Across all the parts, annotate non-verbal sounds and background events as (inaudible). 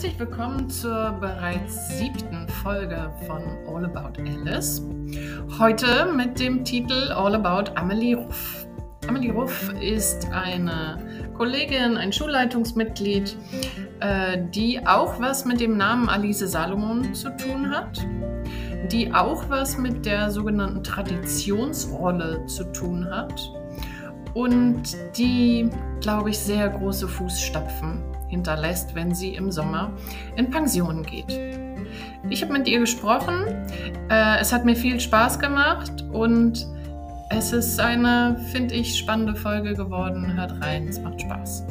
Herzlich willkommen zur bereits siebten Folge von All About Alice. Heute mit dem Titel All About Amelie Ruff. Amelie Ruff ist eine Kollegin, ein Schulleitungsmitglied, äh, die auch was mit dem Namen Alice Salomon zu tun hat, die auch was mit der sogenannten Traditionsrolle zu tun hat und die, glaube ich, sehr große Fußstapfen hinterlässt, wenn sie im Sommer in Pension geht. Ich habe mit ihr gesprochen, äh, es hat mir viel Spaß gemacht und es ist eine, finde ich, spannende Folge geworden. Hört rein, es macht Spaß.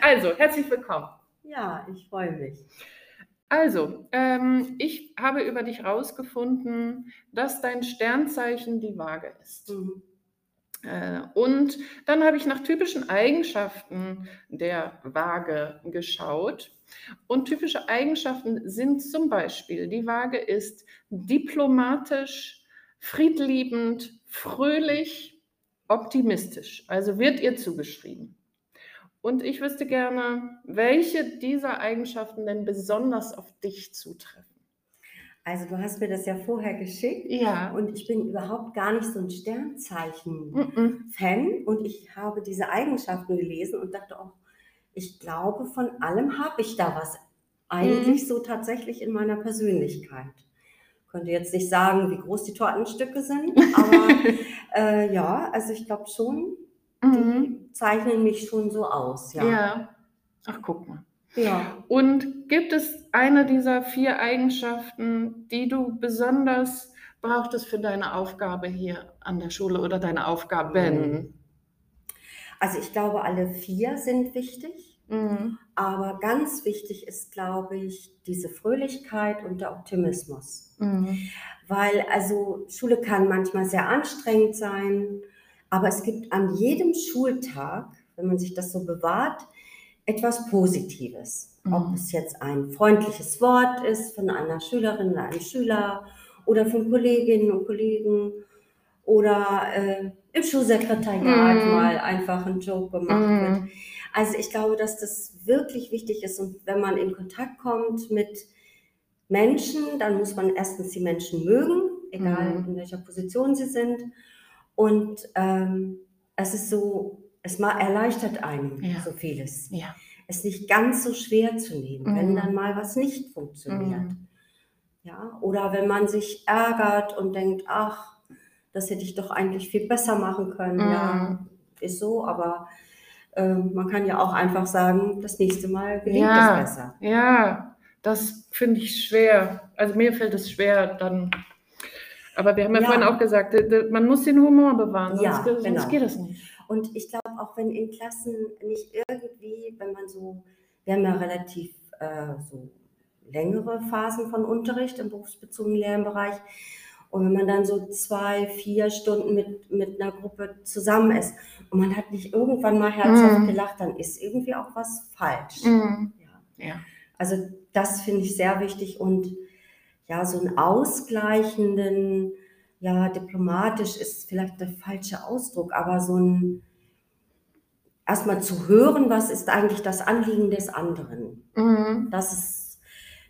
Also, herzlich willkommen. Ja, ich freue mich. Also, ähm, ich habe über dich herausgefunden, dass dein Sternzeichen die Waage ist. Mhm. Äh, und dann habe ich nach typischen Eigenschaften der Waage geschaut. Und typische Eigenschaften sind zum Beispiel, die Waage ist diplomatisch, friedliebend, fröhlich, optimistisch. Also wird ihr zugeschrieben. Und ich wüsste gerne, welche dieser Eigenschaften denn besonders auf dich zutreffen. Also du hast mir das ja vorher geschickt. Ja. Und ich bin überhaupt gar nicht so ein Sternzeichen-Fan. Und ich habe diese Eigenschaften gelesen und dachte auch, ich glaube, von allem habe ich da was. Eigentlich mhm. so tatsächlich in meiner Persönlichkeit. Ich könnte jetzt nicht sagen, wie groß die Tortenstücke sind, aber (laughs) äh, ja, also ich glaube schon, Mhm. Die zeichnen mich schon so aus, ja. Ja. Ach, guck mal. Ja. Und gibt es eine dieser vier Eigenschaften, die du besonders brauchtest für deine Aufgabe hier an der Schule oder deine Aufgaben? Mhm. Also ich glaube, alle vier sind wichtig. Mhm. Aber ganz wichtig ist, glaube ich, diese Fröhlichkeit und der Optimismus. Mhm. Weil also Schule kann manchmal sehr anstrengend sein aber es gibt an jedem Schultag, wenn man sich das so bewahrt, etwas Positives. Mhm. Ob es jetzt ein freundliches Wort ist von einer Schülerin oder einem Schüler oder von Kolleginnen und Kollegen oder äh, im Schulsekretariat mhm. mal einfach ein Joke gemacht mhm. wird. Also ich glaube, dass das wirklich wichtig ist und wenn man in Kontakt kommt mit Menschen, dann muss man erstens die Menschen mögen, egal mhm. in welcher Position sie sind. Und ähm, es ist so, es mal erleichtert einem ja. so vieles. Ja. Es nicht ganz so schwer zu nehmen, mhm. wenn dann mal was nicht funktioniert. Mhm. Ja, oder wenn man sich ärgert und denkt, ach, das hätte ich doch eigentlich viel besser machen können. Mhm. Ja, ist so, aber äh, man kann ja auch einfach sagen, das nächste Mal gelingt ja. es besser. Ja, das finde ich schwer. Also mir fällt es schwer, dann aber wir haben ja, ja, vorhin auch gesagt, man muss den Humor bewahren, sonst, ja, sonst genau. geht das nicht. Und ich glaube auch, wenn in Klassen nicht irgendwie, wenn man so, wir haben ja relativ äh, so längere Phasen von Unterricht im berufsbezogenen Lernbereich. Und wenn man dann so zwei, vier Stunden mit, mit einer Gruppe zusammen ist und man hat nicht irgendwann mal herzhaft mm. gelacht, dann ist irgendwie auch was falsch. Mm. Ja. ja. Also das finde ich sehr wichtig und ja, so einen ausgleichenden, ja, diplomatisch ist vielleicht der falsche Ausdruck, aber so ein, erstmal zu hören, was ist eigentlich das Anliegen des anderen. Mhm. Das ist,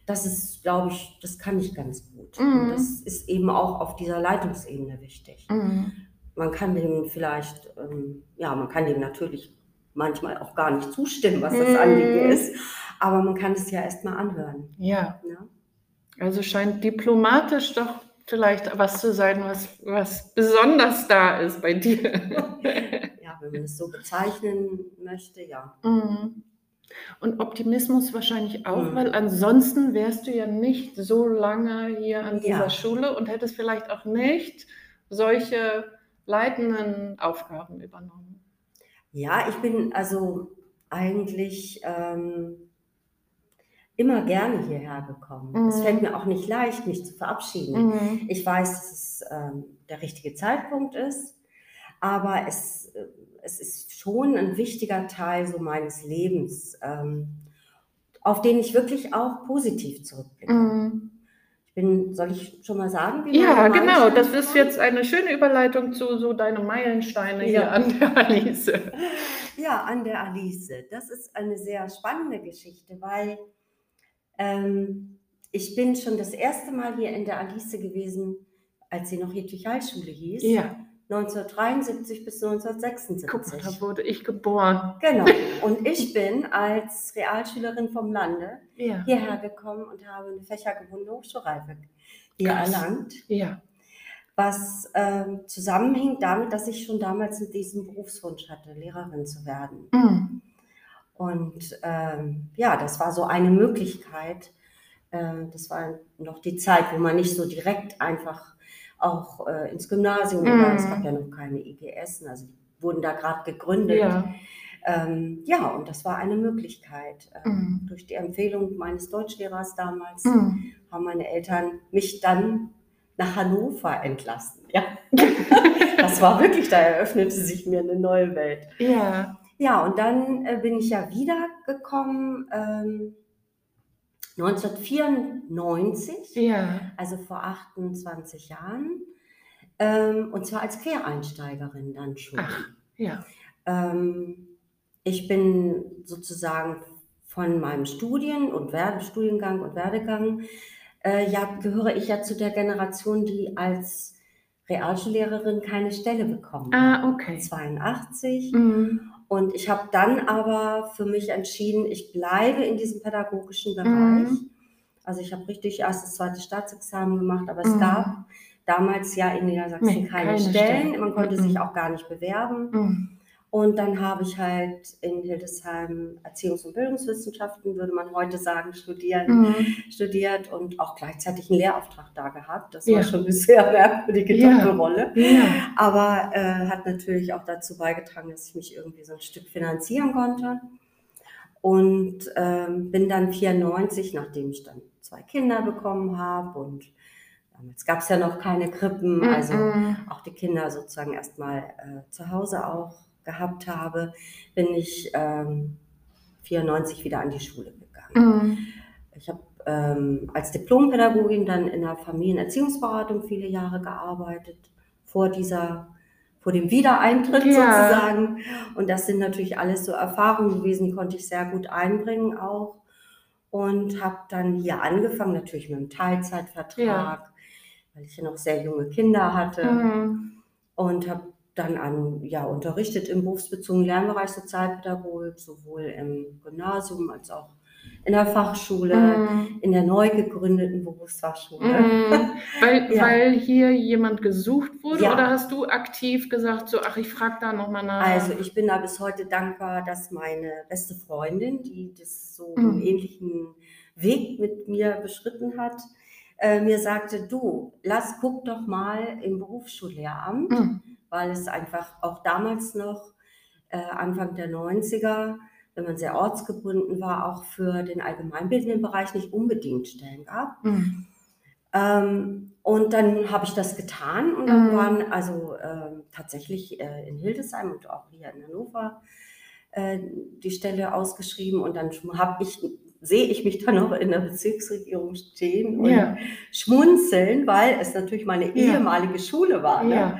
das ist, glaube ich, das kann ich ganz gut. Mhm. Und das ist eben auch auf dieser Leitungsebene wichtig. Mhm. Man kann dem vielleicht, ähm, ja, man kann dem natürlich manchmal auch gar nicht zustimmen, was das Anliegen mhm. ist, aber man kann es ja erstmal anhören. Ja. ja? Also scheint diplomatisch doch vielleicht was zu sein, was, was besonders da ist bei dir. (laughs) Ja, wenn man es so bezeichnen möchte, ja. Mhm. Und Optimismus wahrscheinlich auch, mhm. weil ansonsten wärst du ja nicht so lange hier an dieser ja. Schule und hättest vielleicht auch nicht solche leitenden Aufgaben übernommen. Ja, ich bin also eigentlich ähm, immer gerne hierher gekommen. Mhm. Es fällt mir auch nicht leicht, mich zu verabschieden. Mhm. Ich weiß, dass es ähm, der richtige Zeitpunkt ist, aber es, äh, es ist schon ein wichtiger Teil so meines Lebens, ähm, auf den ich wirklich auch positiv zurückblicke. Mhm. Ich bin, soll ich schon mal sagen? Wie ja, genau. Das ist jetzt eine schöne Überleitung zu so deine Meilensteine ja. hier an der Alice. (laughs) Ja, an der Alice. Das ist eine sehr spannende Geschichte, weil ähm, ich bin schon das erste Mal hier in der Alice gewesen, als sie noch Hedwig-Hall-Schule hieß. Ja. 1973 bis 1976. Guck mal, da wurde ich geboren. Genau. (laughs) Und ich bin als Realschülerin vom Lande ja. hierher gekommen und habe eine fächergebundene Hochschulreife hier Krass. erlangt. Ja. Was ähm, zusammenhing damit, dass ich schon damals diesen Berufswunsch hatte, Lehrerin zu werden. Mhm. Und ähm, ja, das war so eine Möglichkeit. Äh, das war noch die Zeit, wo man nicht so direkt einfach auch äh, ins Gymnasium mm. oder es gab ja noch keine IGS, also die wurden da gerade gegründet. Ja. Ähm, ja, und das war eine Möglichkeit. Ähm, mm. Durch die Empfehlung meines Deutschlehrers damals mm. haben meine Eltern mich dann nach Hannover entlassen. Ja. (laughs) das war wirklich, da eröffnete sich mir eine neue Welt. Ja. Ja, und dann äh, bin ich ja wiedergekommen. Ähm, 1994, ja. also vor 28 Jahren, ähm, und zwar als Quereinsteigerin dann schon. Ach, ja. Ähm, ich bin sozusagen von meinem Studien und Werde, Studiengang und Werdegang, äh, ja, gehöre ich ja zu der Generation, die als Realschullehrerin keine Stelle bekommen ah, okay. 82. Mhm. Und ich habe dann aber für mich entschieden, ich bleibe in diesem pädagogischen Bereich. Mhm. Also ich habe richtig erstes, zweites Staatsexamen gemacht, aber es mhm. gab damals ja in Niedersachsen nee, keine, keine Stellen. Stellen. Man konnte mhm. sich auch gar nicht bewerben. Mhm. Und dann habe ich halt in Hildesheim Erziehungs- und Bildungswissenschaften, würde man heute sagen, studieren, mhm. studiert und auch gleichzeitig einen Lehrauftrag da gehabt. Das ja. war schon eine sehr merkwürdige ja. Doppelrolle. Ja. Aber äh, hat natürlich auch dazu beigetragen, dass ich mich irgendwie so ein Stück finanzieren konnte. Und ähm, bin dann 94, nachdem ich dann zwei Kinder bekommen habe und damals gab es ja noch keine Krippen, also mm auch die Kinder sozusagen erstmal äh, zu Hause auch gehabt habe, bin ich ähm, 94 wieder an die Schule gegangen. Mhm. Ich habe ähm, als Diplompädagogin dann in der Familienerziehungsberatung viele Jahre gearbeitet, vor dieser vor dem Wiedereintritt ja. sozusagen. Und das sind natürlich alles so Erfahrungen gewesen, die konnte ich sehr gut einbringen auch. Und habe dann hier angefangen, natürlich mit einem Teilzeitvertrag, ja. weil ich ja noch sehr junge Kinder hatte. Mhm. Und habe dann an, ja, unterrichtet im berufsbezogenen Lernbereich Sozialpädagogik, sowohl im Gymnasium als auch in der Fachschule, mm. in der neu gegründeten Berufsfachschule. Mm. (laughs) Weil, ja. weil hier jemand gesucht wurde ja. oder hast du aktiv gesagt, so, ach, ich frage da nochmal nach? Also ich bin da bis heute dankbar, dass meine beste Freundin, die das so mm. einen ähnlichen Weg mit mir beschritten hat, äh, mir sagte, du, lass, guck doch mal im Berufsschullehramt mm weil es einfach auch damals noch, äh, Anfang der 90er, wenn man sehr ortsgebunden war, auch für den allgemeinbildenden Bereich nicht unbedingt Stellen gab. Mhm. Ähm, und dann habe ich das getan und dann mhm. waren also äh, tatsächlich äh, in Hildesheim und auch hier in Hannover äh, die Stelle ausgeschrieben und dann habe ich sehe ich mich dann noch in der Bezirksregierung stehen und ja. schmunzeln, weil es natürlich meine ja. ehemalige Schule war. Ne? Ja.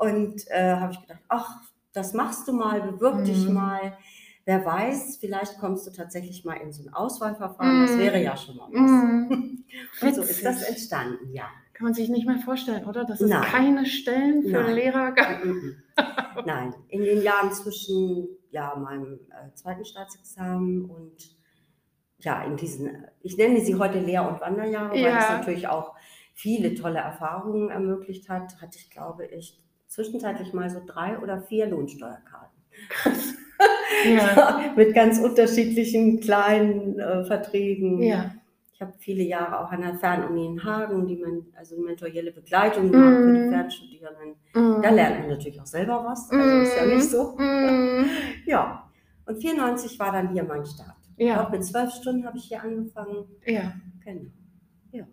Und äh, habe ich gedacht, ach, das machst du mal, bewirb mhm. dich mal. Wer weiß, vielleicht kommst du tatsächlich mal in so ein Auswahlverfahren. Mhm. Das wäre ja schon mal was. Mhm. Und (laughs) so ist das entstanden, ja. Kann man sich nicht mehr vorstellen, oder? Dass es Nein. keine Stellen für Nein. Lehrer gab. Mhm, mhm. Nein, in den Jahren zwischen ja, meinem äh, zweiten Staatsexamen und ja, in diesen, ich nenne sie heute Lehr- und Wanderjahre, ja. weil es natürlich auch viele tolle Erfahrungen ermöglicht hat, hatte ich, glaube ich, zwischenzeitlich mal so drei oder vier Lohnsteuerkarten. Krass. (laughs) Ja. mit ganz unterschiedlichen kleinen äh, Verträgen. Ja. Ich habe viele Jahre auch an der Fernuni in Hagen, die man, also mentorielle Begleitung gemacht mm. für die mhm. Fernstudierenden. Mm. Da lernt man natürlich auch selber was, also mm. ist ja nicht so. Mhm. (laughs) Ja, und 94 war dann hier mein Start. Ja. Auch mit zwölf Stunden habe ich hier angefangen. Ja. Genau. Ja.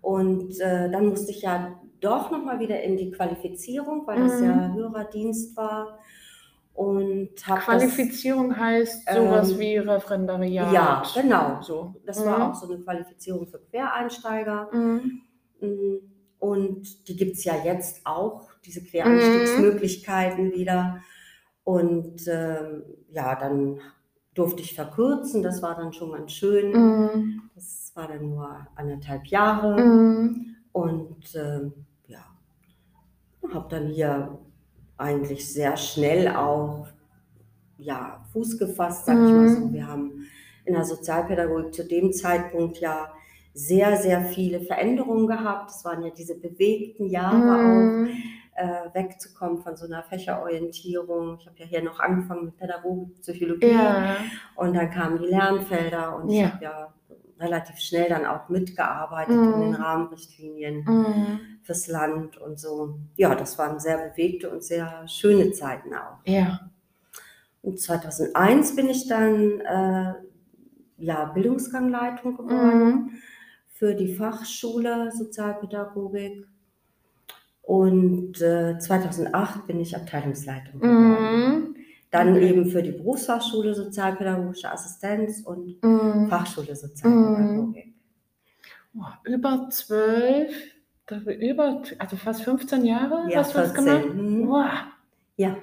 Und äh, dann musste ich ja doch nochmal wieder in die Qualifizierung, weil das ja mhm. Hörerdienst war. und Qualifizierung heißt sowas Ähm, wie Referendariat. ja, genau. So. Das Mhm. war auch so eine Qualifizierung für Quereinsteiger. Mhm. Mm, Und die gibt es ja jetzt auch, diese Mhm. Quereinstiegsmöglichkeiten wieder. Und ähm, ja, dann durfte ich verkürzen, das war dann schon ganz schön. Mhm. Das war dann nur anderthalb Jahre. Mhm. Und ja, habe dann hier eigentlich sehr schnell auch ja, Fuß gefasst, sag ich mal so. Mhm. Wir haben in der Sozialpädagogik zu dem Zeitpunkt ja sehr, sehr viele Veränderungen gehabt. Es waren ja diese bewegten Jahre auch, Mhm. äh, wegzukommen von so einer Fächerorientierung. Ich habe ja hier noch angefangen mit Pädagogik, Psychologie Ja. und dann kamen die Lernfelder und ich Ja. habe ja relativ schnell dann auch mitgearbeitet Mhm. in den Rahmenrichtlinien Mhm. Fürs Land und so. Ja, das waren sehr bewegte und sehr schöne Zeiten auch. Ja. Und 2001 bin ich dann äh, ja, Bildungsgangleitung geworden Mhm. für die Fachschule Sozialpädagogik. Und äh, 2008 bin ich Abteilungsleitung geworden. Mhm. Dann Okay. eben für die Berufsfachschule Sozialpädagogische Assistenz und Mhm. Fachschule Sozialpädagogik. Boah, über zwölf, über, also fast 15 Jahre Ja, hast du das 14. gemacht? Mhm. Boah. Ja,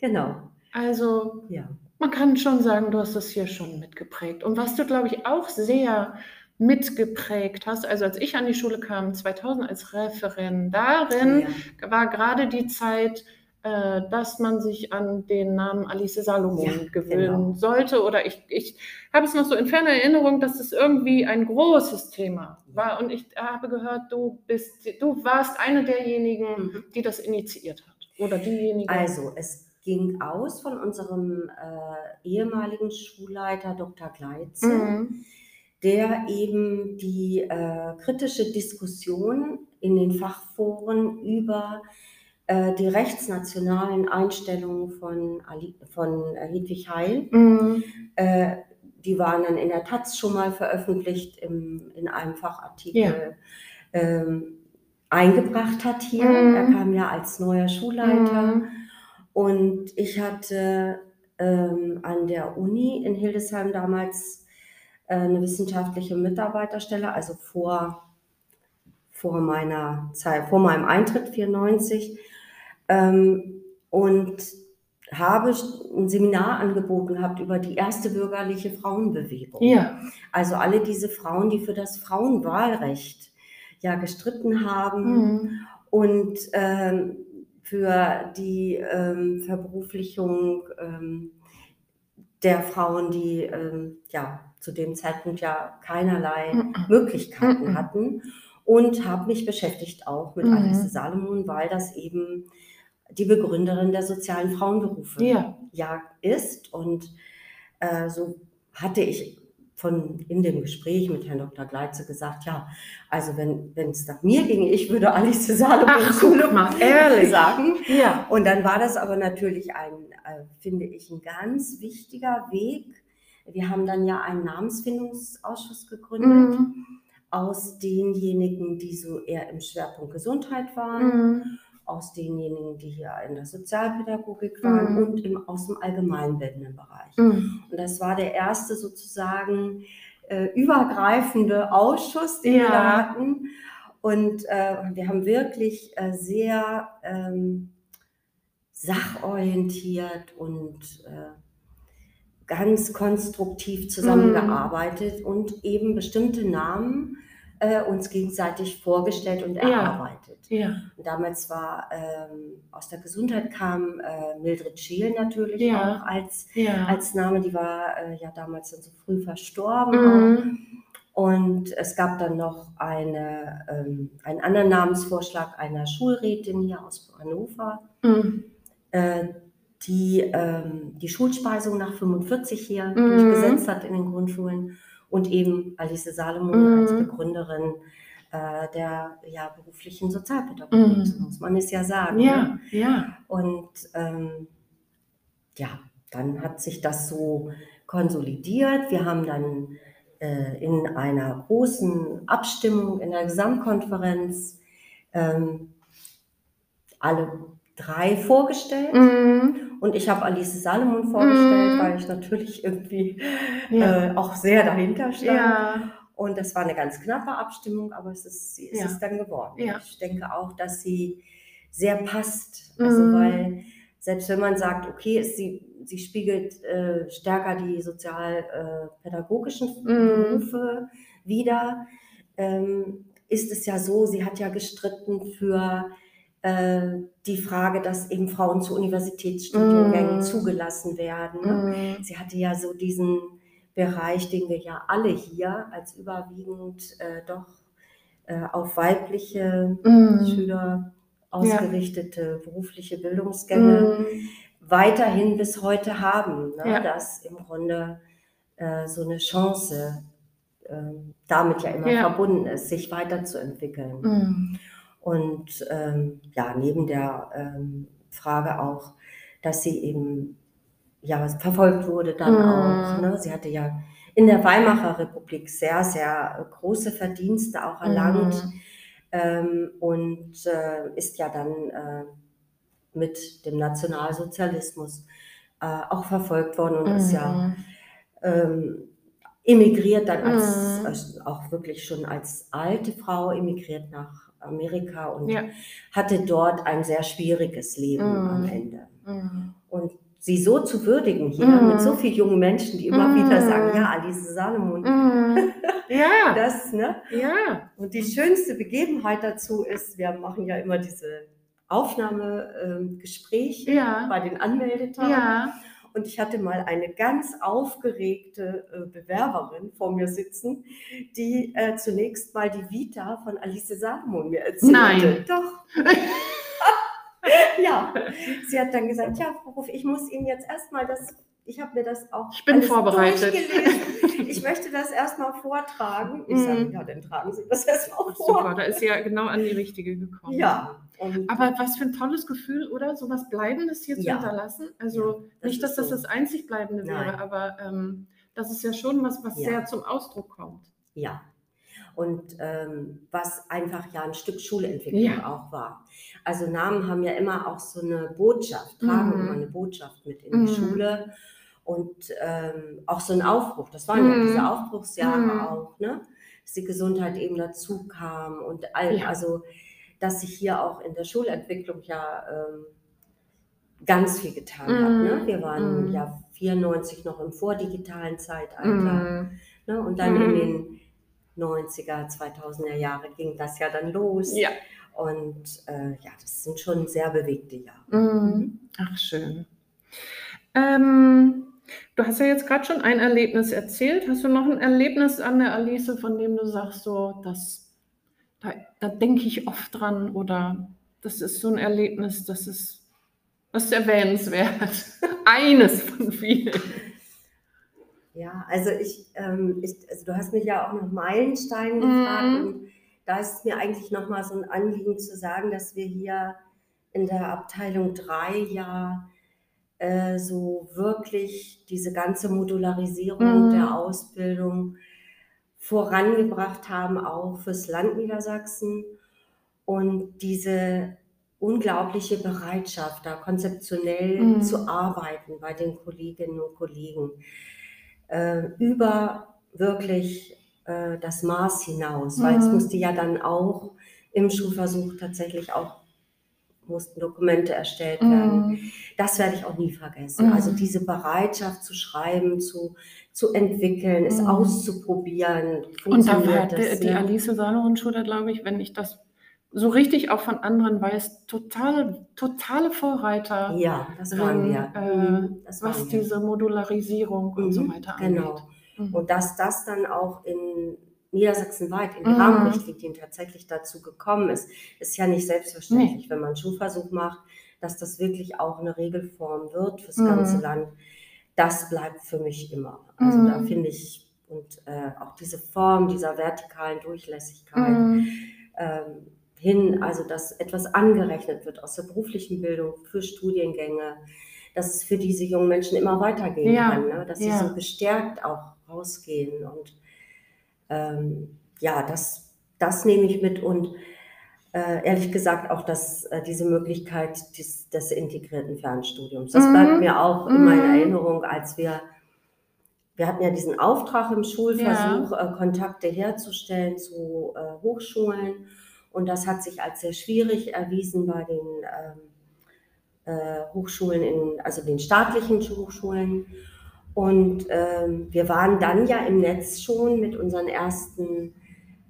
genau. Also Ja. man kann schon sagen, du hast das hier schon mitgeprägt. Und was du, glaube ich, auch sehr mitgeprägt hast, also als ich an die Schule kam, 2000 als Referendarin, ja. war gerade die Zeit, äh, dass man sich an den Namen Alice Salomon Ja, gewöhnen genau. sollte. Oder ich, ich habe es noch so in ferner Erinnerung, dass es irgendwie ein großes Thema war. Und ich habe gehört, du bist, du warst eine derjenigen, Mhm. die das initiiert hat. Oder diejenige. Also, es ging aus von unserem äh, ehemaligen Schulleiter Dr. Gleitze, Mhm. der eben die äh, kritische Diskussion in den Fachforen über die rechtsnationalen Einstellungen von, Ali, von äh, Hedwig Heil, Mhm. äh, die waren dann in der Taz schon mal veröffentlicht im, in einem Fachartikel, ähm, eingebracht hat hier. Mhm. Er kam ja als neuer Schulleiter. Mhm. Und ich hatte ähm, an der Uni in Hildesheim damals äh, eine wissenschaftliche Mitarbeiterstelle, also vor, vor meiner Zeit, vor meinem Eintritt 94. Ähm, und habe ein Seminar angeboten gehabt über die erste bürgerliche Frauenbewegung. Ja. Also alle diese Frauen, die für das Frauenwahlrecht ja gestritten haben Mhm. und ähm, für die ähm, Verberuflichung ähm, der Frauen, die ähm, ja zu dem Zeitpunkt ja keinerlei Mhm. Möglichkeiten Mhm. hatten und habe mich beschäftigt auch mit Mhm. Alice Salomon, weil das eben die Begründerin der sozialen Frauenberufe Ja. ja ist und äh, so hatte ich von in dem Gespräch mit Herrn Dr. Gleitze gesagt, ja, also wenn es nach mir ginge, ich würde Alice Salomon mal, ehrlich. sagen. Ja. Und dann war das aber natürlich ein, äh, finde ich, ein ganz wichtiger Weg. Wir haben dann ja einen Namensfindungsausschuss gegründet Mhm. aus denjenigen, die so eher im Schwerpunkt Gesundheit waren, Mhm. Aus denjenigen, die hier in der Sozialpädagogik waren Mhm. und im, aus dem allgemeinbildenden Bereich. Mhm. Und das war der erste sozusagen äh, übergreifende Ausschuss, den wir Ja. da hatten. Und äh, wir haben wirklich äh, sehr ähm, sachorientiert und äh, ganz konstruktiv zusammengearbeitet und eben bestimmte Namen äh, uns gegenseitig vorgestellt und erarbeitet. Ja. Und damals war ähm, aus der Gesundheit kam äh, Mildred Scheel natürlich Ja. auch als Ja. als Name, die war äh, ja damals dann so früh verstorben. Mhm. Und es gab dann noch eine, ähm, einen anderen Namensvorschlag einer Schulrätin hier aus Hannover, Mhm. äh, die ähm, die Schulspeisung nach 45 hier Mhm. durchgesetzt hat in den Grundschulen und eben Alice Salomon als Mhm. Begründerin äh, der ja, beruflichen Sozialpädagogik, Mhm. muss man es ja sagen. Ja. ne? Ja. Und ähm, ja, dann hat sich das so konsolidiert. Wir haben dann äh, in einer großen Abstimmung in der Gesamtkonferenz ähm, alle drei vorgestellt mhm. und ich habe Alice Salomon vorgestellt, mhm. weil ich natürlich irgendwie ja. äh, auch sehr dahinter stand. Ja. Und das war eine ganz knappe Abstimmung, aber es ist, es ja. ist dann geworden. Ich denke auch, dass sie sehr passt. Also mhm. weil selbst wenn man sagt, okay, sie, sie spiegelt äh, stärker die sozialpädagogischen äh, Berufe wider, ähm, ist es ja so, sie hat ja gestritten für die Frage, dass eben Frauen zu Universitätsstudiengängen mm. zugelassen werden. Ne? Mm. Sie hatte ja so diesen Bereich, den wir ja alle hier als überwiegend äh, doch äh, auf weibliche mm. Schüler ausgerichtete ja. berufliche Bildungsgänge mm. weiterhin bis heute haben, ne? ja. dass im Grunde äh, so eine Chance ähm, damit ja immer ja. verbunden ist, sich weiterzuentwickeln. Und ähm, ja, neben der ähm, Frage auch, dass sie eben ja, verfolgt wurde dann mm. auch. Ne? Sie hatte ja in der Weimarer Republik sehr, sehr große Verdienste auch erlangt mm. ähm, und äh, ist ja dann äh, mit dem Nationalsozialismus äh, auch verfolgt worden und ist ja mhm. ähm, emigriert dann als, mhm. als, auch wirklich schon als alte Frau emigriert nach Amerika und ja. hatte dort ein sehr schwieriges Leben mhm. am Ende. Mhm. Und sie so zu würdigen hier mhm. mit so vielen jungen Menschen, die immer wieder mhm. sagen, ja, Alice Salomon. Mhm. Ja. (laughs) das, ne? Ja. Und die schönste Begebenheit dazu ist, wir machen ja immer diese Aufnahmegespräche ähm, ja. bei den Anmeldetagen. Ja. Und ich hatte mal eine ganz aufgeregte äh, Bewerberin vor mir sitzen, die äh, zunächst mal die Vita von Alice Salomon mir erzählte. Nein. Doch. (laughs) ja, sie hat dann gesagt, ja, Frau Ruf, ich muss Ihnen jetzt erstmal das ich habe mir das auch ich bin vorbereitet. Ich möchte das erstmal vortragen. Ich sage, mhm. ja, dann tragen Sie das erstmal vor. Super, da ist ja genau an die richtige gekommen. Ja. Aber was für ein tolles Gefühl, oder? So was Bleibendes hier ja. zu hinterlassen. Also ja, das nicht, dass das so. das einzig Bleibende wäre, aber ähm, das ist ja schon was, was ja. sehr zum Ausdruck kommt. Ja, und ähm, was einfach ja ein Stück Schulentwicklung ja. auch war. Also Namen haben ja immer auch so eine Botschaft, tragen mhm. immer eine Botschaft mit in die mhm. Schule und ähm, auch so ein Aufbruch. Das waren mhm. ja diese Aufbruchsjahre mhm. auch, ne? dass die Gesundheit eben dazu kam und all, ja. also dass sich hier auch in der Schulentwicklung ja ähm, ganz viel getan hat. Ne? Mhm. Wir waren ja 94 noch im vordigitalen Zeitalter ne? und dann in den 90er, 2000er Jahre ging das ja dann los. Ja. Und äh, ja, das sind schon sehr bewegte Jahre. Mhm. Ach, schön. Ähm, du hast ja jetzt gerade schon ein Erlebnis erzählt. Hast du noch ein Erlebnis an der Alice, von dem du sagst, so, das, da, da denke ich oft dran oder das ist so ein Erlebnis, das ist, das ist erwähnenswert. (laughs) Eines von vielen. Ja, also ich, ähm, ich, also du hast mich ja auch nach Meilensteinen gefragt mhm. und da ist es mir eigentlich nochmal so ein Anliegen zu sagen, dass wir hier in der Abteilung 3 ja äh, so wirklich diese ganze Modularisierung mhm. der Ausbildung vorangebracht haben, auch fürs Land Niedersachsen und diese unglaubliche Bereitschaft, da konzeptionell mhm. zu arbeiten bei den Kolleginnen und Kollegen äh, über wirklich äh, das Maß hinaus, weil es mhm. musste ja dann auch im Schulversuch tatsächlich auch mussten Dokumente erstellt werden. Mhm. Das werde ich auch nie vergessen. Mhm. Also diese Bereitschaft zu schreiben, zu, zu entwickeln, es mhm. auszuprobieren. Und da war die, die Alice Salomon-Schule, glaube ich, wenn ich das so richtig auch von anderen weiß, totale, totale Vorreiter. Ja, das waren wir. Äh, mhm, das was waren diese Modularisierung mhm, und so mhm, weiter angeht. Genau. Mhm. Und dass das dann auch in Niedersachsenweit in den mhm. Rahmenrichtlinien tatsächlich dazu gekommen ist, ist ja nicht selbstverständlich, nee. wenn man einen Schulversuch macht, dass das wirklich auch eine Regelform wird fürs mhm. ganze Land. Das bleibt für mich immer. Also da finde ich, und äh, auch diese Form dieser vertikalen Durchlässigkeit, ähm, hin, also dass etwas angerechnet wird aus der beruflichen Bildung für Studiengänge, dass es für diese jungen Menschen immer weitergehen ja. kann, ne? dass ja. sie so gestärkt auch rausgehen. Und ähm, ja, das, das nehme ich mit. Und äh, ehrlich gesagt auch das, äh, diese Möglichkeit des, des, integrierten Fernstudiums. Das mhm. bleibt mir auch in meiner mhm. Erinnerung, als wir, wir hatten ja diesen Auftrag im Schulversuch, ja. äh, Kontakte herzustellen zu äh, Hochschulen. Und das hat sich als sehr schwierig erwiesen bei den ähm, äh, Hochschulen, in, also den staatlichen Hochschulen. Und ähm, wir waren dann ja im Netz schon mit unseren ersten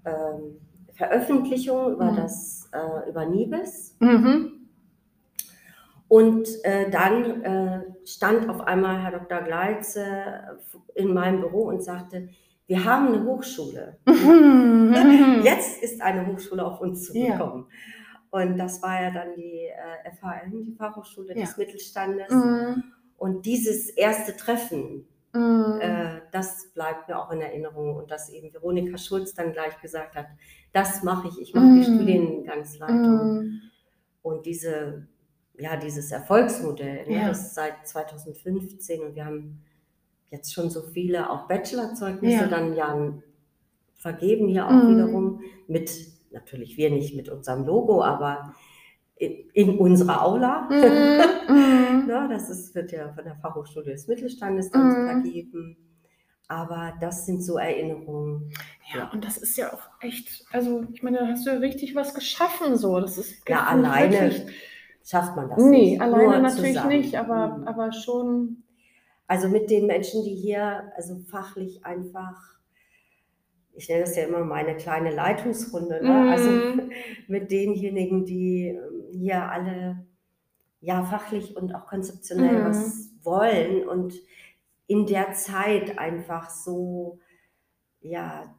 ähm, Veröffentlichungen über mhm. das äh, über Nibis. Mhm. Und äh, dann äh, stand auf einmal Herr Dr. Gleitze in meinem Büro und sagte, wir haben eine Hochschule. Mhm. (laughs) (laughs) Jetzt ist eine Hochschule auf uns zugekommen. Ja. Und das war ja dann die äh, FHM, die Fachhochschule ja. des Mittelstandes. Und dieses erste Treffen, mhm. äh, das bleibt mir auch in Erinnerung. Und dass eben Veronika Schulz dann gleich gesagt hat, das mache ich, ich mache die mhm. Studiengangsleitung. Mhm. Und diese, ja, dieses Erfolgsmodell, ne, das ist seit 2015 und wir haben jetzt schon so viele auch Bachelorzeugnisse ja. dann ja vergeben hier auch mhm. wiederum mit, natürlich wir nicht mit unserem Logo, aber in, in unserer Aula. Mhm. (laughs) ne, das ist, wird ja von der Fachhochschule des Mittelstandes dann mhm. vergeben. Aber das sind so Erinnerungen. Ja, ja, und das ist ja auch echt, also ich meine, da hast du ja richtig was geschaffen so. Das ist ja alleine schafft man das nee, nicht. Nee, alleine natürlich zusammen. nicht, aber, mhm. aber schon also mit den Menschen, die hier also fachlich einfach, ich nenne das ja immer meine kleine Leitungsrunde, ne? mm. also (laughs) mit denjenigen, die hier alle ja fachlich und auch konzeptionell mm. was wollen und in der Zeit einfach so, ja,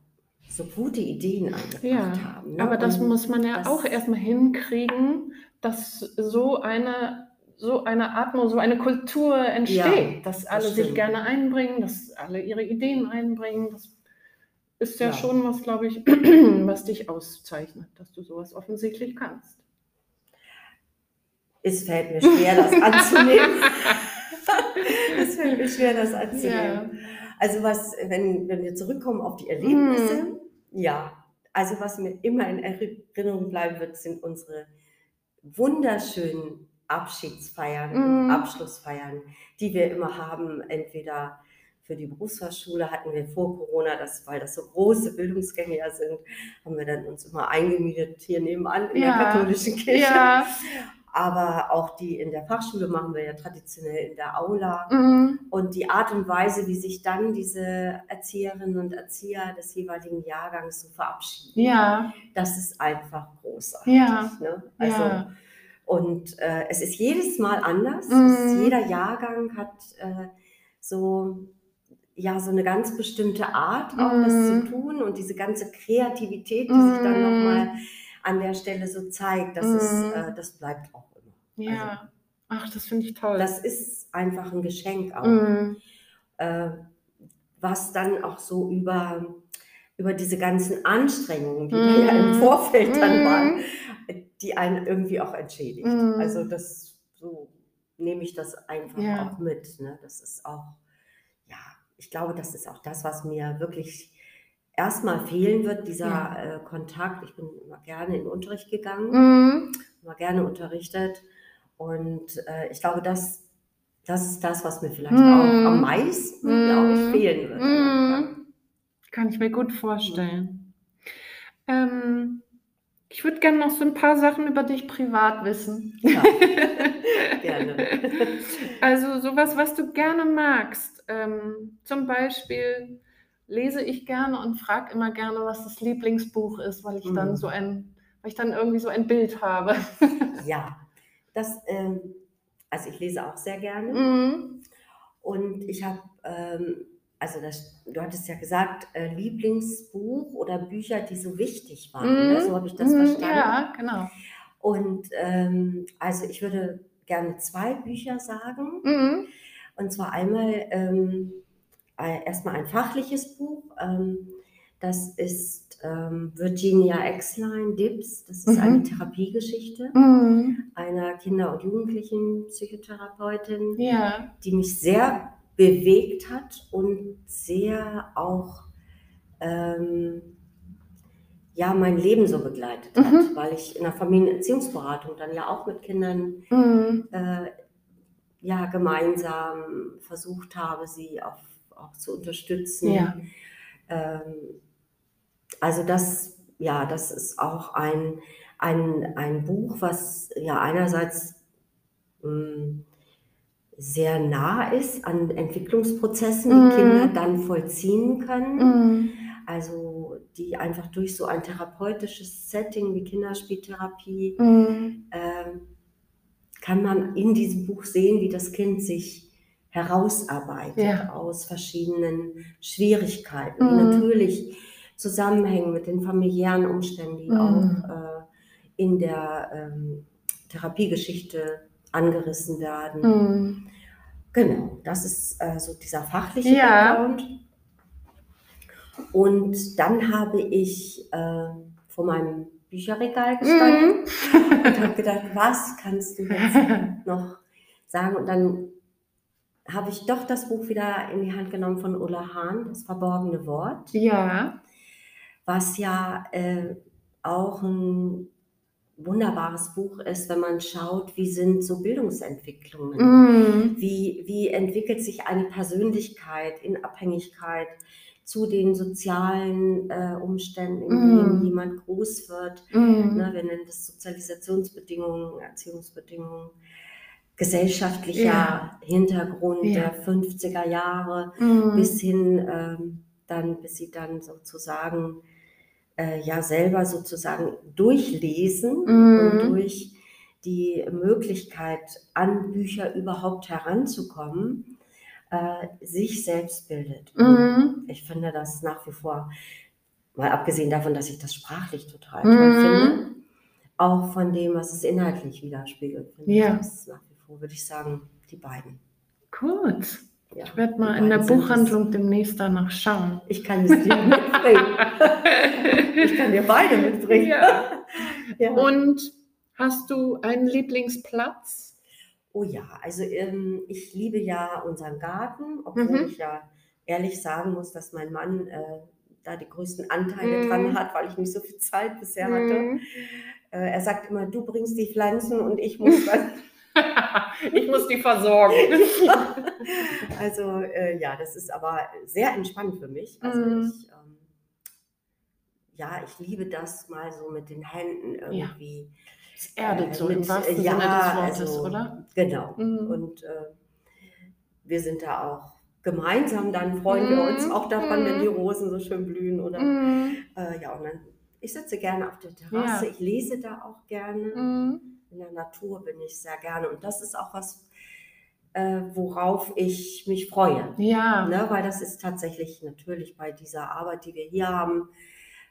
so gute Ideen angebracht ja, haben. Ne? Aber das und muss man ja auch erstmal hinkriegen, dass so eine so eine Atmung, so eine Kultur entsteht, ja, dass alle das sich gerne einbringen, dass alle ihre Ideen einbringen. Das ist ja, ja. schon was, glaube ich, (clears throat) was dich auszeichnet, dass du sowas offensichtlich kannst. Es fällt mir schwer, das (laughs) anzunehmen. es fällt mir schwer, das anzunehmen. Ja. Also was, wenn, wenn wir zurückkommen auf die Erlebnisse, hm. ja, also was mir immer in Erinnerung bleiben wird, sind unsere wunderschönen Abschiedsfeiern, mhm. Abschlussfeiern, die wir immer haben. Entweder für die Berufsfachschule hatten wir vor Corona, das, weil das so große Bildungsgänge ja sind, haben wir dann uns immer eingemietet hier nebenan in ja. der katholischen Kirche. Ja. Aber auch die in der Fachschule machen wir ja traditionell in der Aula. Mhm. Und die Art und Weise, wie sich dann diese Erzieherinnen und Erzieher des jeweiligen Jahrgangs so verabschieden, ja. das ist einfach großartig. Ja. Ne? Also, ja und äh, es ist jedes Mal anders. Mhm. jeder Jahrgang hat äh, so, ja, so eine ganz bestimmte Art, auch mhm. das zu mhm. tun und diese ganze Kreativität, die mhm. sich dann nochmal mhm. An der Stelle so zeigt, das, ist, mhm. äh, das bleibt auch immer. Ja, also, ach, das finde ich toll. Das ist einfach ein Geschenk auch. Äh, was dann auch so über über diese ganzen Anstrengungen, die da ja im Vorfeld dann waren, die einen irgendwie auch entschädigt. Mhm. Also das so nehme ich das einfach ja. auch mit. Ne? Das ist auch, ja, ich glaube, das ist auch das, was mir wirklich erstmal fehlen wird, dieser ja. äh, Kontakt. Ich bin immer gerne in den Unterricht gegangen, mhm. immer gerne unterrichtet. Und äh, ich glaube, das, das ist das, was mir vielleicht mhm. auch am meisten, glaube ich, mhm. fehlen wird. Mhm. Kann ich mir gut vorstellen. Ähm, ich würde gerne noch so ein paar Sachen über dich privat wissen. Ja, (laughs) gerne. Also sowas, was du gerne magst. Ähm, zum Beispiel lese ich gerne und frage immer gerne, was das Lieblingsbuch ist, weil ich mhm. dann so ein, weil ich dann irgendwie so ein Bild habe. (laughs) ja, das, ähm, also ich lese auch sehr gerne. Mhm. Und ich habe ähm, also das, du hattest ja gesagt, äh, Lieblingsbuch oder Bücher, die so wichtig waren. Ne? Mm, ne? So habe ich das mm, verstanden. Ja, genau. Und ähm, also ich würde gerne zwei Bücher sagen. Mm. Und zwar einmal ähm, erstmal ein fachliches Buch. Ähm, das ist ähm, Virginia Exline Dibbs. Das ist -hmm. eine Therapiegeschichte mhm. einer Kinder- und Jugendlichen-Psychotherapeutin, ja. die mich sehr bewegt hat und sehr auch ähm, ja mein Leben so begleitet hat, mhm. weil ich in der Familienerziehungsberatung dann ja auch mit Kindern mhm. äh, ja gemeinsam versucht habe, sie auch, auch zu unterstützen. Ja. Ähm, also das, ja, das ist auch ein, ein, ein Buch, was ja einerseits mh, hm, sehr nah ist an Entwicklungsprozessen, die mhm. Kinder dann vollziehen können. Mhm. Also die einfach durch so ein therapeutisches Setting wie Kinderspieltherapie mhm. äh, kann man in diesem Buch sehen, wie das Kind sich herausarbeitet ja. aus verschiedenen Schwierigkeiten, die mhm. natürlich zusammenhängen mit den familiären Umständen, die mhm. auch äh, in der ähm, Therapiegeschichte angerissen werden. Mhm. Genau, das ist äh, so dieser fachliche ja. Background. Und dann habe ich äh, vor meinem Bücherregal gestanden mhm. (laughs) und habe gedacht, was kannst du jetzt (laughs) noch sagen? Und dann habe ich doch das Buch wieder in die Hand genommen von Ulla Hahn, das verborgene Wort. Ja. Was ja äh, auch ein wunderbares Buch ist, wenn man schaut, wie sind so Bildungsentwicklungen, mm. wie, wie entwickelt sich eine Persönlichkeit in Abhängigkeit zu den sozialen äh, Umständen, in mm. denen jemand groß wird. Mm. Ne, wir nennen das Sozialisationsbedingungen, Erziehungsbedingungen, gesellschaftlicher ja. Hintergrund ja. der 50er Jahre mm. bis hin ähm, dann, bis sie dann sozusagen äh, ja selber sozusagen durchlesen mhm. und durch die Möglichkeit, an Bücher überhaupt heranzukommen, äh, sich selbst bildet. Mhm. Ich finde das nach wie vor, mal abgesehen davon, dass ich das sprachlich total mhm. toll finde, auch von dem, was es inhaltlich widerspiegelt, finde ja. ich das nach wie vor, würde ich sagen, die beiden. Gut. Ja, ich werde mal in der Buchhandlung demnächst danach schauen. Ich kann es dir mitbringen. (laughs) ich kann dir beide mitbringen. Ja. (laughs) ja. Und hast du einen Lieblingsplatz? Oh ja, also ähm, ich liebe ja unseren Garten, obwohl mhm. ich ja ehrlich sagen muss, dass mein Mann äh, da die größten Anteile mhm. dran hat, weil ich nicht so viel Zeit bisher hatte. Mhm. Äh, er sagt immer, du bringst die Pflanzen und ich muss was. (laughs) (laughs) ich muss die versorgen. (laughs) also äh, ja, das ist aber sehr entspannt für mich. Also mhm. ich, ähm, ja, ich liebe das mal so mit den Händen irgendwie. Ja. Es erdet äh, so mit, im wahrsten ja, Sinne des Wortes, also, oder? Genau. Mhm. Und äh, wir sind da auch gemeinsam, dann freuen wir uns mhm. auch daran, wenn die mhm. Rosen so schön blühen. Oder mhm. äh, ja, und dann, ich sitze gerne auf der Terrasse, ja. ich lese da auch gerne. In der Natur bin ich sehr gerne. Und das ist auch was, äh, worauf ich mich freue. Ja. Ne? Weil das ist tatsächlich natürlich bei dieser Arbeit, die wir hier haben,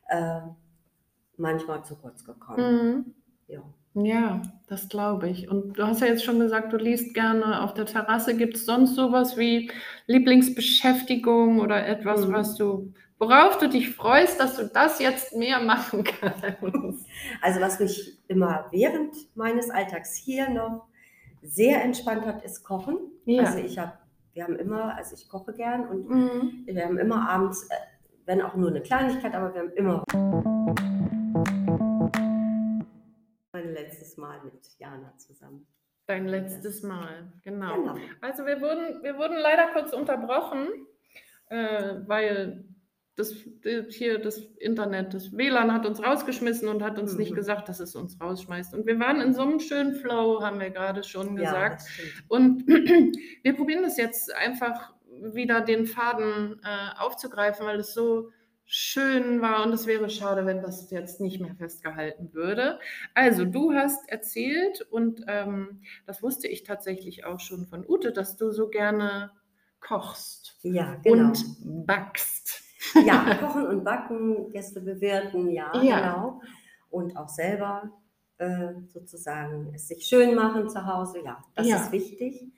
äh, manchmal zu kurz gekommen. Mhm. Ja. Ja, das glaube ich. Und du hast ja jetzt schon gesagt, du liest gerne auf der Terrasse. Gibt es sonst sowas wie Lieblingsbeschäftigung oder etwas, mhm. was du worauf du dich freust, dass du das jetzt mehr machen kannst? (laughs) Also was mich immer während meines Alltags hier noch sehr entspannt hat, ist Kochen. Ja. Also ich habe, wir haben immer, also ich koche gern und mhm. wir haben immer abends, äh, wenn auch nur eine Kleinigkeit, aber wir haben immer mein letztes Mal mit Jana zusammen. Dein letztes Mal, genau. genau. Also wir wurden, wir wurden leider kurz unterbrochen, äh, weil das, hier das Internet, das WLAN hat uns rausgeschmissen und hat uns mhm. nicht gesagt, dass es uns rausschmeißt. Und wir waren in so einem schönen Flow, haben wir gerade schon gesagt. Ja, und (clears throat) wir probieren das jetzt einfach wieder den Faden äh, aufzugreifen, weil es so schön war und es wäre schade, wenn das jetzt nicht mehr festgehalten würde. Also du hast erzählt und ähm, das wusste ich tatsächlich auch schon von Ute, dass du so gerne kochst ja, genau. und backst. Ja, kochen und backen, Gäste bewirten, ja, ja. genau. Und auch selber äh, sozusagen es sich schön machen zu Hause, ja, das ja. ist wichtig.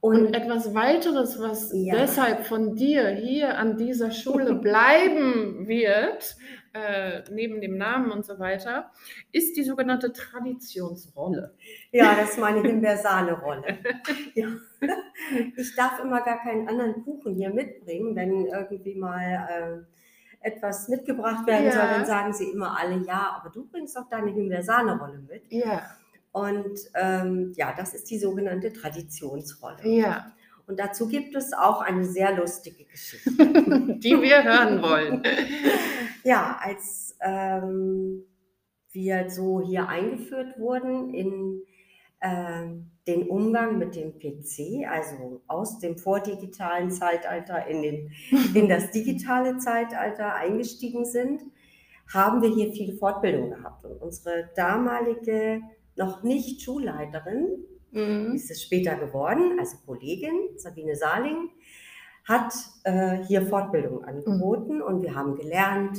Und, und, etwas weiteres, was ja. deshalb von dir hier an dieser Schule (laughs) bleiben wird, äh, neben dem Namen und so weiter, ist die sogenannte Traditionsrolle. Ja, das ist meine Himbeersahne-Rolle. (laughs) ja. Ich darf immer gar keinen anderen Kuchen hier mitbringen, wenn irgendwie mal etwas mitgebracht werden ja. soll, dann sagen sie immer alle, ja, aber du bringst doch deine Himbeersahne-Rolle mit. Ja. Und ähm, ja, das ist die sogenannte Traditionsrolle. Ja. Und dazu gibt es auch eine sehr lustige Geschichte, (laughs) die wir hören wollen. (laughs) ja, als ähm, wir so hier eingeführt wurden in äh, den Umgang mit dem PC, also aus dem vordigitalen Zeitalter in, den, in das digitale Zeitalter eingestiegen sind, haben wir hier viele Fortbildungen gehabt. Und unsere damalige noch nicht Schulleiterin, mhm. ist es später geworden, also Kollegin Sabine Saling, hat äh, hier Fortbildungen angeboten mhm. und wir haben gelernt,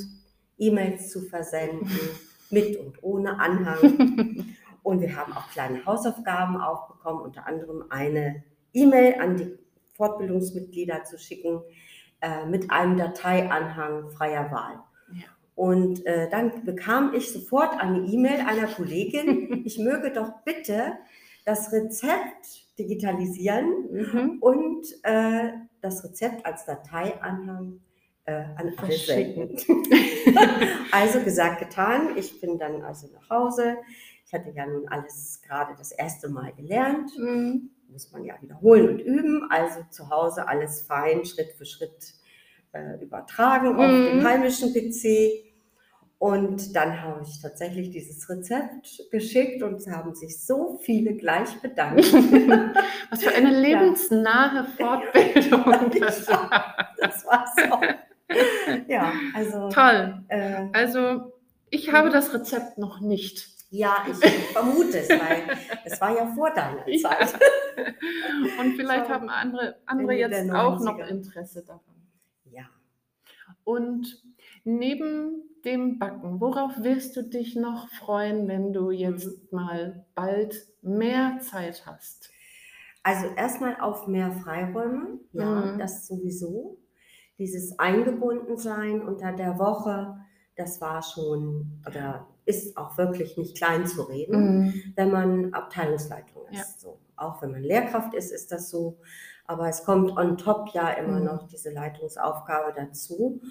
E-Mails zu versenden, (laughs) mit und ohne Anhang. (laughs) und wir haben auch kleine Hausaufgaben aufbekommen, unter anderem eine E-Mail an die Fortbildungsmitglieder zu schicken äh, mit einem Dateianhang freier Wahl. Und äh, dann bekam ich sofort eine E-Mail einer Kollegin, (laughs) ich möge doch bitte das Rezept digitalisieren mhm. und äh, das Rezept als Dateianhang äh, an alle senden. (laughs) also gesagt, getan. Ich bin dann also nach Hause. Ich hatte ja nun alles gerade das erste Mal gelernt. Mhm. Muss man ja wiederholen und üben. Also zu Hause alles fein, Schritt für Schritt äh, übertragen mhm. auf den heimischen PC. Und dann habe ich tatsächlich dieses Rezept geschickt und es haben sich so viele gleich bedankt. (laughs) Was für eine lebensnahe. (laughs) Fortbildung das war. Das war so. Ja, also. Toll. Äh, also, ich habe das Rezept noch nicht. Ja, ich vermute es, weil es war ja vor deiner (laughs) Zeit. Ja. Und vielleicht so, haben andere, andere jetzt auch noch Interesse daran. Ja. Und neben dem Backen, worauf wirst du dich noch freuen, wenn du jetzt mhm. mal bald mehr Zeit hast? Also erstmal auf mehr Freiräume, ja, mhm. das sowieso. Dieses Eingebundensein unter der Woche, das war schon oder ist auch wirklich nicht klein zu reden, mhm. wenn man Abteilungsleitung ist. Ja. So. Auch wenn man Lehrkraft ist, ist das so. Aber es kommt on top ja immer mhm. noch diese Leitungsaufgabe dazu.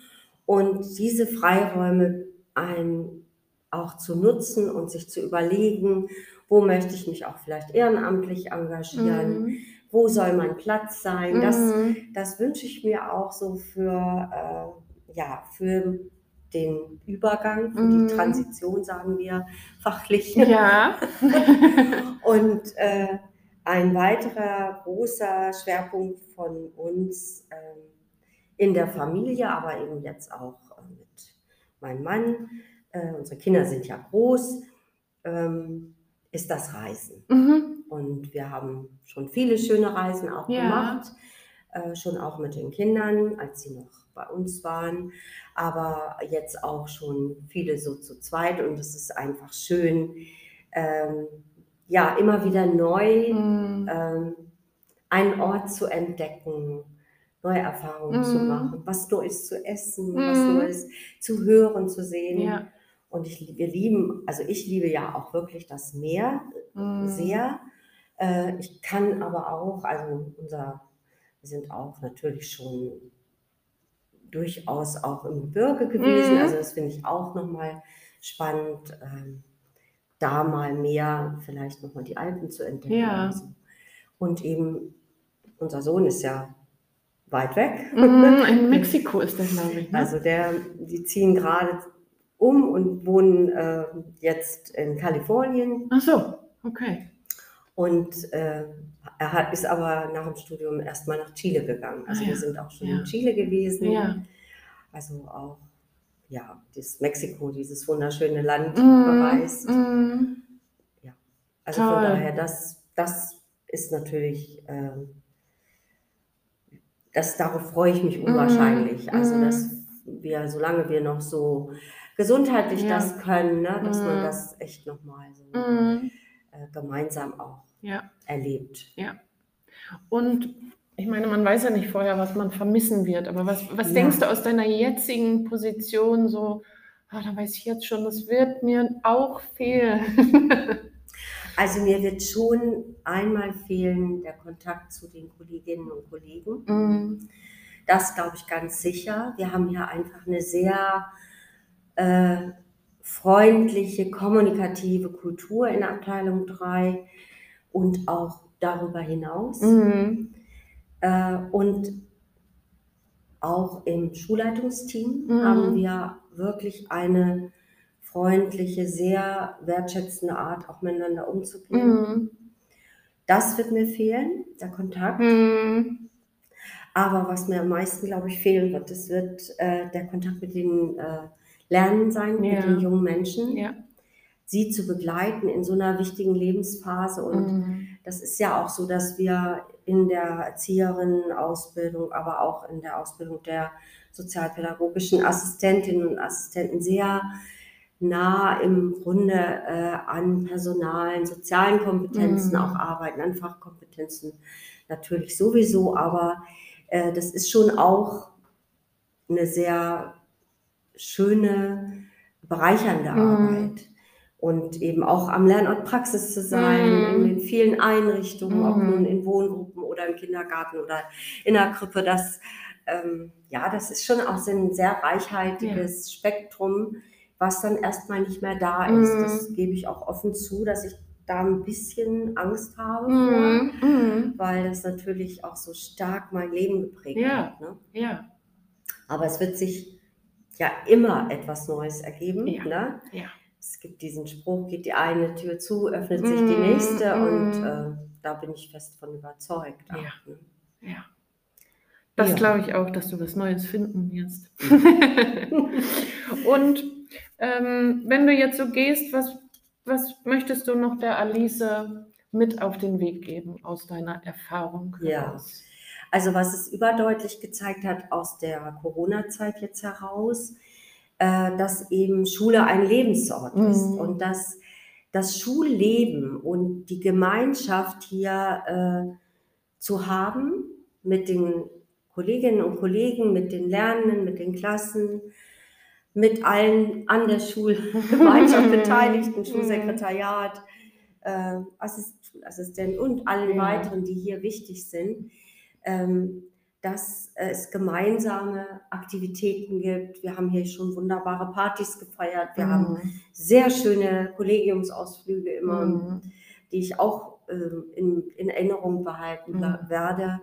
Und diese Freiräume ein, auch zu nutzen und sich zu überlegen, wo möchte ich mich auch vielleicht ehrenamtlich engagieren, mhm. wo soll mein Platz sein. Mhm. Das, das wünsche ich mir auch so für, äh, ja, für den Übergang, für mhm. die Transition, sagen wir fachlich. Ja. (laughs) und äh, ein weiterer großer Schwerpunkt von uns ähm, in der Familie, aber eben jetzt auch äh, mit meinem Mann. Äh, unsere Kinder sind ja groß, ähm, ist das Reisen. Mhm. Und wir haben schon viele schöne Reisen auch ja. gemacht, äh, schon auch mit den Kindern, als sie noch bei uns waren, aber jetzt auch schon viele so zu zweit und es ist einfach schön, ähm, ja, immer wieder neu mhm. ähm, einen Ort zu entdecken, neue Erfahrungen mm. zu mhm. machen, was Neues zu essen, mm. was mhm. Neues zu hören, zu sehen. Ja. Und ich, wir lieben, also ich liebe ja auch wirklich das Meer mm. sehr. Äh, ich kann aber auch, also unser, wir sind auch natürlich schon durchaus auch im Gebirge gewesen. Also das finde ich auch nochmal spannend, ähm, da mal mehr vielleicht nochmal die Alpen zu entdecken. Ja. Und eben, unser Sohn ist ja weit weg. Mm, (laughs) in Mexiko ist das, glaube ich. Ne? Also der, die ziehen gerade um und wohnen äh, jetzt in Kalifornien. Ach so, okay. Und äh, er hat, ist aber nach dem Studium erstmal nach Chile gegangen. Also ah, ja. wir sind auch schon ja. in Chile gewesen. Ja. Also auch, ja, das Mexiko, dieses wunderschöne Land mm, bereist. Mm. Ja. Also Toll. von daher, das, das ist natürlich. Äh, das, darauf freue ich mich mhm. unwahrscheinlich. Mhm. Also, dass wir, solange wir noch so gesundheitlich ja. das können, ne, dass mhm. man das echt nochmal so mhm. äh, gemeinsam auch ja. erlebt. Ja. Und ich meine, man weiß ja nicht vorher, was man vermissen wird, aber was, was ja. denkst du aus deiner jetzigen Position so, oh, da weiß ich jetzt schon, das wird mir auch fehlen. (laughs) Also mir wird schon einmal fehlen der Kontakt zu den Kolleginnen und Kollegen. Mhm. Das glaube ich ganz sicher. Wir haben hier einfach eine sehr äh, freundliche, kommunikative Kultur in Abteilung 3 und auch darüber hinaus. Mhm. Äh, und auch im Schulleitungsteam mhm. haben wir wirklich eine freundliche, sehr wertschätzende Art, auch miteinander umzugehen. Mhm. Das wird mir fehlen, der Kontakt. Mhm. Aber was mir am meisten, glaube ich, fehlen wird, das wird äh, der Kontakt mit den äh, Lernen sein, ja. mit den jungen Menschen. Ja. Sie zu begleiten in so einer wichtigen Lebensphase. Und mhm. das ist ja auch so, dass wir in der Erzieherinnenausbildung, aber auch in der Ausbildung der sozialpädagogischen Assistentinnen und Assistenten sehr nah im Grunde äh, an personalen, sozialen Kompetenzen mhm. auch arbeiten, an Fachkompetenzen natürlich sowieso, aber äh, das ist schon auch eine sehr schöne, bereichernde mhm. Arbeit. Und eben auch am Lernort Praxis zu sein, mhm. in den vielen Einrichtungen, mhm. ob nun in Wohngruppen oder im Kindergarten oder in der Krippe, das, ähm, ja, das ist schon auch so ein sehr reichhaltiges ja. Spektrum, was dann erstmal nicht mehr da ist. Mhm. Das gebe ich auch offen zu, dass ich da ein bisschen Angst habe, mhm. Vor, mhm. weil das natürlich auch so stark mein Leben geprägt ja. hat. Ne? Ja. Aber es wird sich ja immer etwas Neues ergeben. Ja. Ne? ja. Es gibt diesen Spruch, geht die eine Tür zu, öffnet sich die mhm. nächste mhm. und äh, da bin ich fest von überzeugt. Auch, ja. Ne? ja. Das ja. glaube ich auch, dass du was Neues finden wirst. (laughs) und ähm, wenn du jetzt so gehst, was, was möchtest du noch der Alice mit auf den Weg geben aus deiner Erfahrung heraus? Ja. Also was es überdeutlich gezeigt hat aus der Corona-Zeit jetzt heraus, äh, dass eben Schule ein Lebensort mhm. ist und dass das Schulleben und die Gemeinschaft hier äh, zu haben mit den Kolleginnen und Kollegen, mit den Lernenden, mit den Klassen, mit allen an der Schulgemeinschaft (laughs) Beteiligten, Schulsekretariat, äh, Assistenten und allen ja. weiteren, die hier wichtig sind, ähm, dass es gemeinsame Aktivitäten gibt. Wir haben hier schon wunderbare Partys gefeiert. Wir mhm. haben sehr schöne Kollegiumsausflüge immer, mhm. die ich auch äh, in, in, Erinnerung behalten mhm. werde.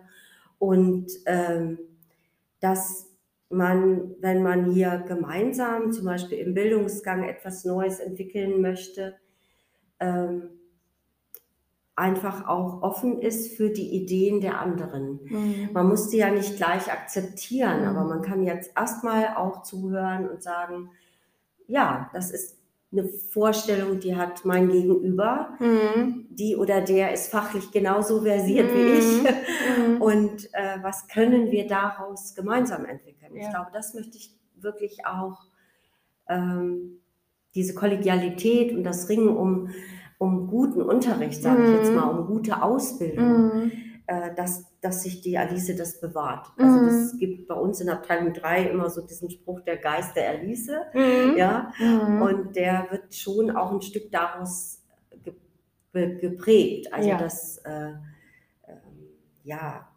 Und ähm, dass man, wenn man hier gemeinsam zum Beispiel im Bildungsgang etwas Neues entwickeln möchte, ähm, einfach auch offen ist für die Ideen der anderen. Mhm. Man muss die ja nicht gleich akzeptieren, mhm. aber man kann jetzt erstmal auch zuhören und sagen, ja, das ist eine Vorstellung, die hat mein Gegenüber. Mhm. Die oder der ist fachlich genauso versiert wie ich. Mhm. Mhm. (laughs) Und äh, was können wir daraus gemeinsam entwickeln? Ja. Ich glaube, das möchte ich wirklich auch, ähm, diese Kollegialität und das Ringen um um guten Unterricht, sage ich jetzt mhm. mal, um gute Ausbildung, mhm. Dass, dass sich die Alice das bewahrt. Also es mhm. gibt bei uns in Abteilung 3 immer so diesen Spruch, der Geist der Alice, mhm. ja, mhm. und der wird schon auch ein Stück daraus ge geprägt. Also ja. das, äh, äh, ja,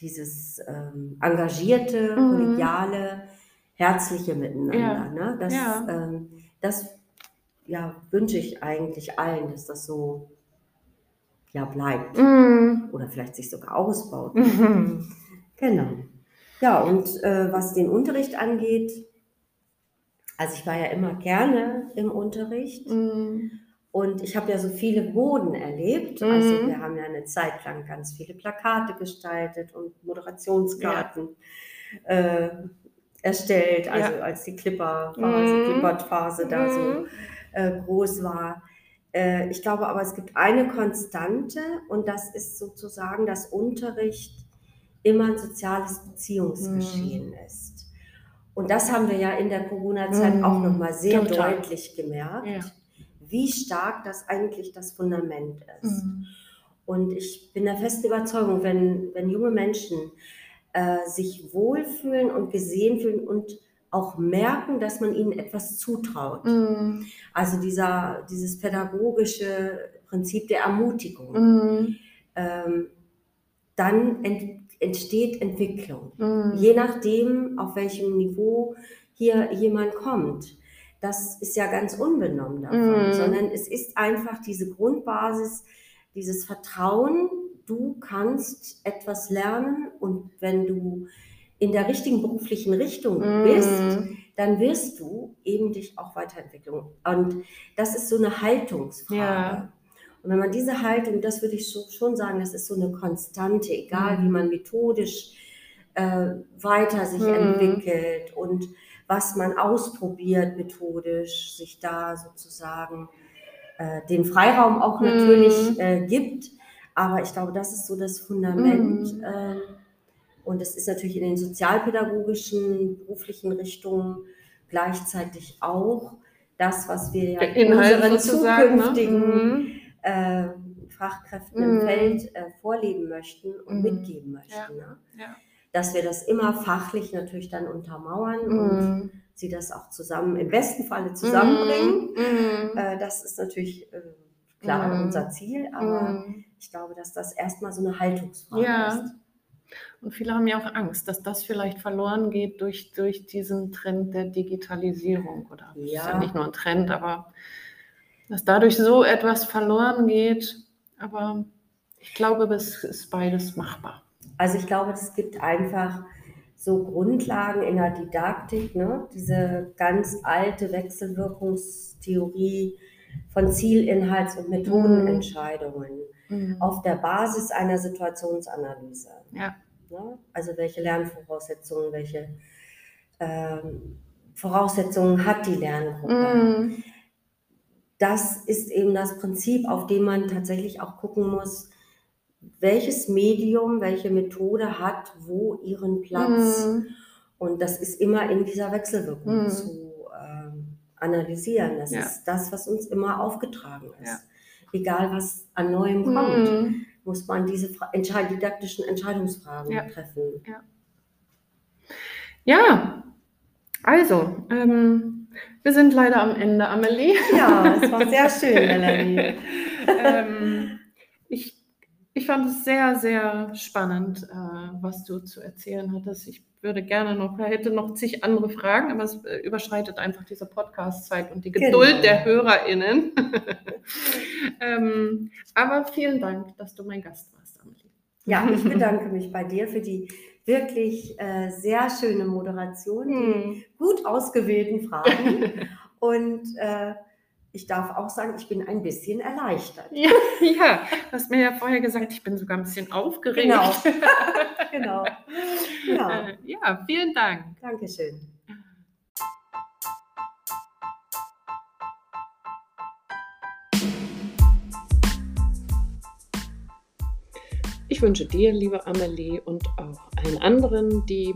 dieses ähm, engagierte, kollegiale, herzliche Miteinander. Ja. Ne? Das, ja. ähm, das ja, wünsche ich eigentlich allen, dass das so ja, bleibt. Mm. Oder vielleicht sich sogar ausbaut. Mm. Genau. Ja, und äh, was den Unterricht angeht, also ich war ja immer gerne im Unterricht. Mm. Und ich habe ja so viele Boden erlebt. Also mhm. wir haben ja eine Zeit lang ganz viele Plakate gestaltet und Moderationskarten ja. äh, erstellt, also ja. als die Clipper-Phase, mhm. Clippert-Phase da so mhm äh, groß war. Äh, ich glaube aber, es gibt eine Konstante und das ist sozusagen, dass Unterricht immer ein soziales Beziehungsgeschehen mhm. ist. Und das haben wir ja in der Corona-Zeit mhm. auch nochmal sehr Total. deutlich gemerkt, ja. wie stark das eigentlich das Fundament ist. Mhm. Und ich bin der festen Überzeugung, wenn, wenn junge Menschen äh, sich wohlfühlen und gesehen fühlen und auch merken, dass man ihnen etwas zutraut. Mm. Also dieser, dieses pädagogische Prinzip der Ermutigung. Mm. Ähm, dann ent, entsteht Entwicklung. Mhm. Je nachdem, auf welchem Niveau hier jemand kommt. Das ist ja ganz unbenommen davon, mhm. sondern es ist einfach diese Grundbasis, dieses Vertrauen, du kannst etwas lernen und wenn du in der richtigen beruflichen Richtung mm. bist, dann wirst du eben dich auch weiterentwickeln. Und das ist so eine Haltungsfrage. Ja. Und wenn man diese Haltung, das würde ich schon sagen, das ist so eine Konstante, egal mm. wie man methodisch äh, weiter sich mm. entwickelt und was man ausprobiert methodisch, sich da sozusagen äh, den Freiraum auch natürlich äh, gibt. Aber ich glaube, das ist so das Fundament. Und es ist natürlich in den sozialpädagogischen beruflichen Richtungen gleichzeitig auch das, was wir ja unseren ne? zukünftigen ne? äh, Fachkräften mhm. im Feld äh, vorleben möchten und mhm. mitgeben möchten. Ja. Ne? Ja. Dass wir das immer fachlich natürlich dann untermauern mhm. und sie das auch zusammen, im besten Falle zusammenbringen. Mhm. Mhm. Äh, das ist natürlich äh, klar unser Ziel, aber ich glaube, dass das erstmal so eine Haltungsfrage ja. ist. Und viele haben ja auch Angst, dass das vielleicht verloren geht durch, durch diesen Trend der Digitalisierung. Oder ja. ist ja nicht nur ein Trend, aber dass dadurch so etwas verloren geht. Aber ich glaube, es ist beides machbar. Also ich glaube, es gibt einfach so Grundlagen in der Didaktik, ne? diese ganz alte Wechselwirkungstheorie von Zielinhalts- und Methodenentscheidungen mhm. auf der Basis einer Situationsanalyse. Ja. Ne? Also welche Lernvoraussetzungen, welche ähm, Voraussetzungen hat die Lerngruppe. Mhm. Das ist eben das Prinzip, auf dem man tatsächlich auch gucken muss, welches Medium, welche Methode hat wo ihren Platz. Mhm. Und das ist immer in dieser Wechselwirkung mhm. zu äh, analysieren. Das ja. ist das, was uns immer aufgetragen ist. Ja. Egal, was an Neuem kommt. Mhm muss man diese entscheid didaktischen Entscheidungsfragen ja. treffen. Ja, ja also, ähm, wir sind leider am Ende, Amelie. Ja, es war sehr schön, Melanie. (laughs) ähm, ich fand es sehr, sehr spannend, äh, was du zu erzählen hattest. Ich würde gerne noch, hätte noch zig andere Fragen, aber es äh, überschreitet einfach diese Podcast-Zeit und die Geduld genau. der HörerInnen. (laughs) ähm, aber vielen Dank, dass du mein Gast warst, Amelie. Ja, ich bedanke mich bei dir für die wirklich äh, sehr schöne Moderation, die hm. gut ausgewählten Fragen (laughs) und äh, ich darf auch sagen, ich bin ein bisschen erleichtert. Ja, (laughs) ja, du hast mir ja vorher gesagt, ich bin sogar ein bisschen aufgeregt. Genau. (laughs) genau. Ja. Äh, ja, vielen Dank. Dankeschön. Ich wünsche dir, liebe Amelie, und auch allen anderen, die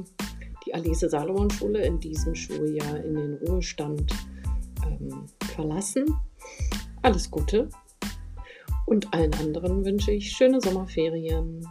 die Alice Salomon Schule in diesem Schuljahr in den Ruhestand ähm, verlassen. Alles Gute. Und allen anderen wünsche ich schöne Sommerferien.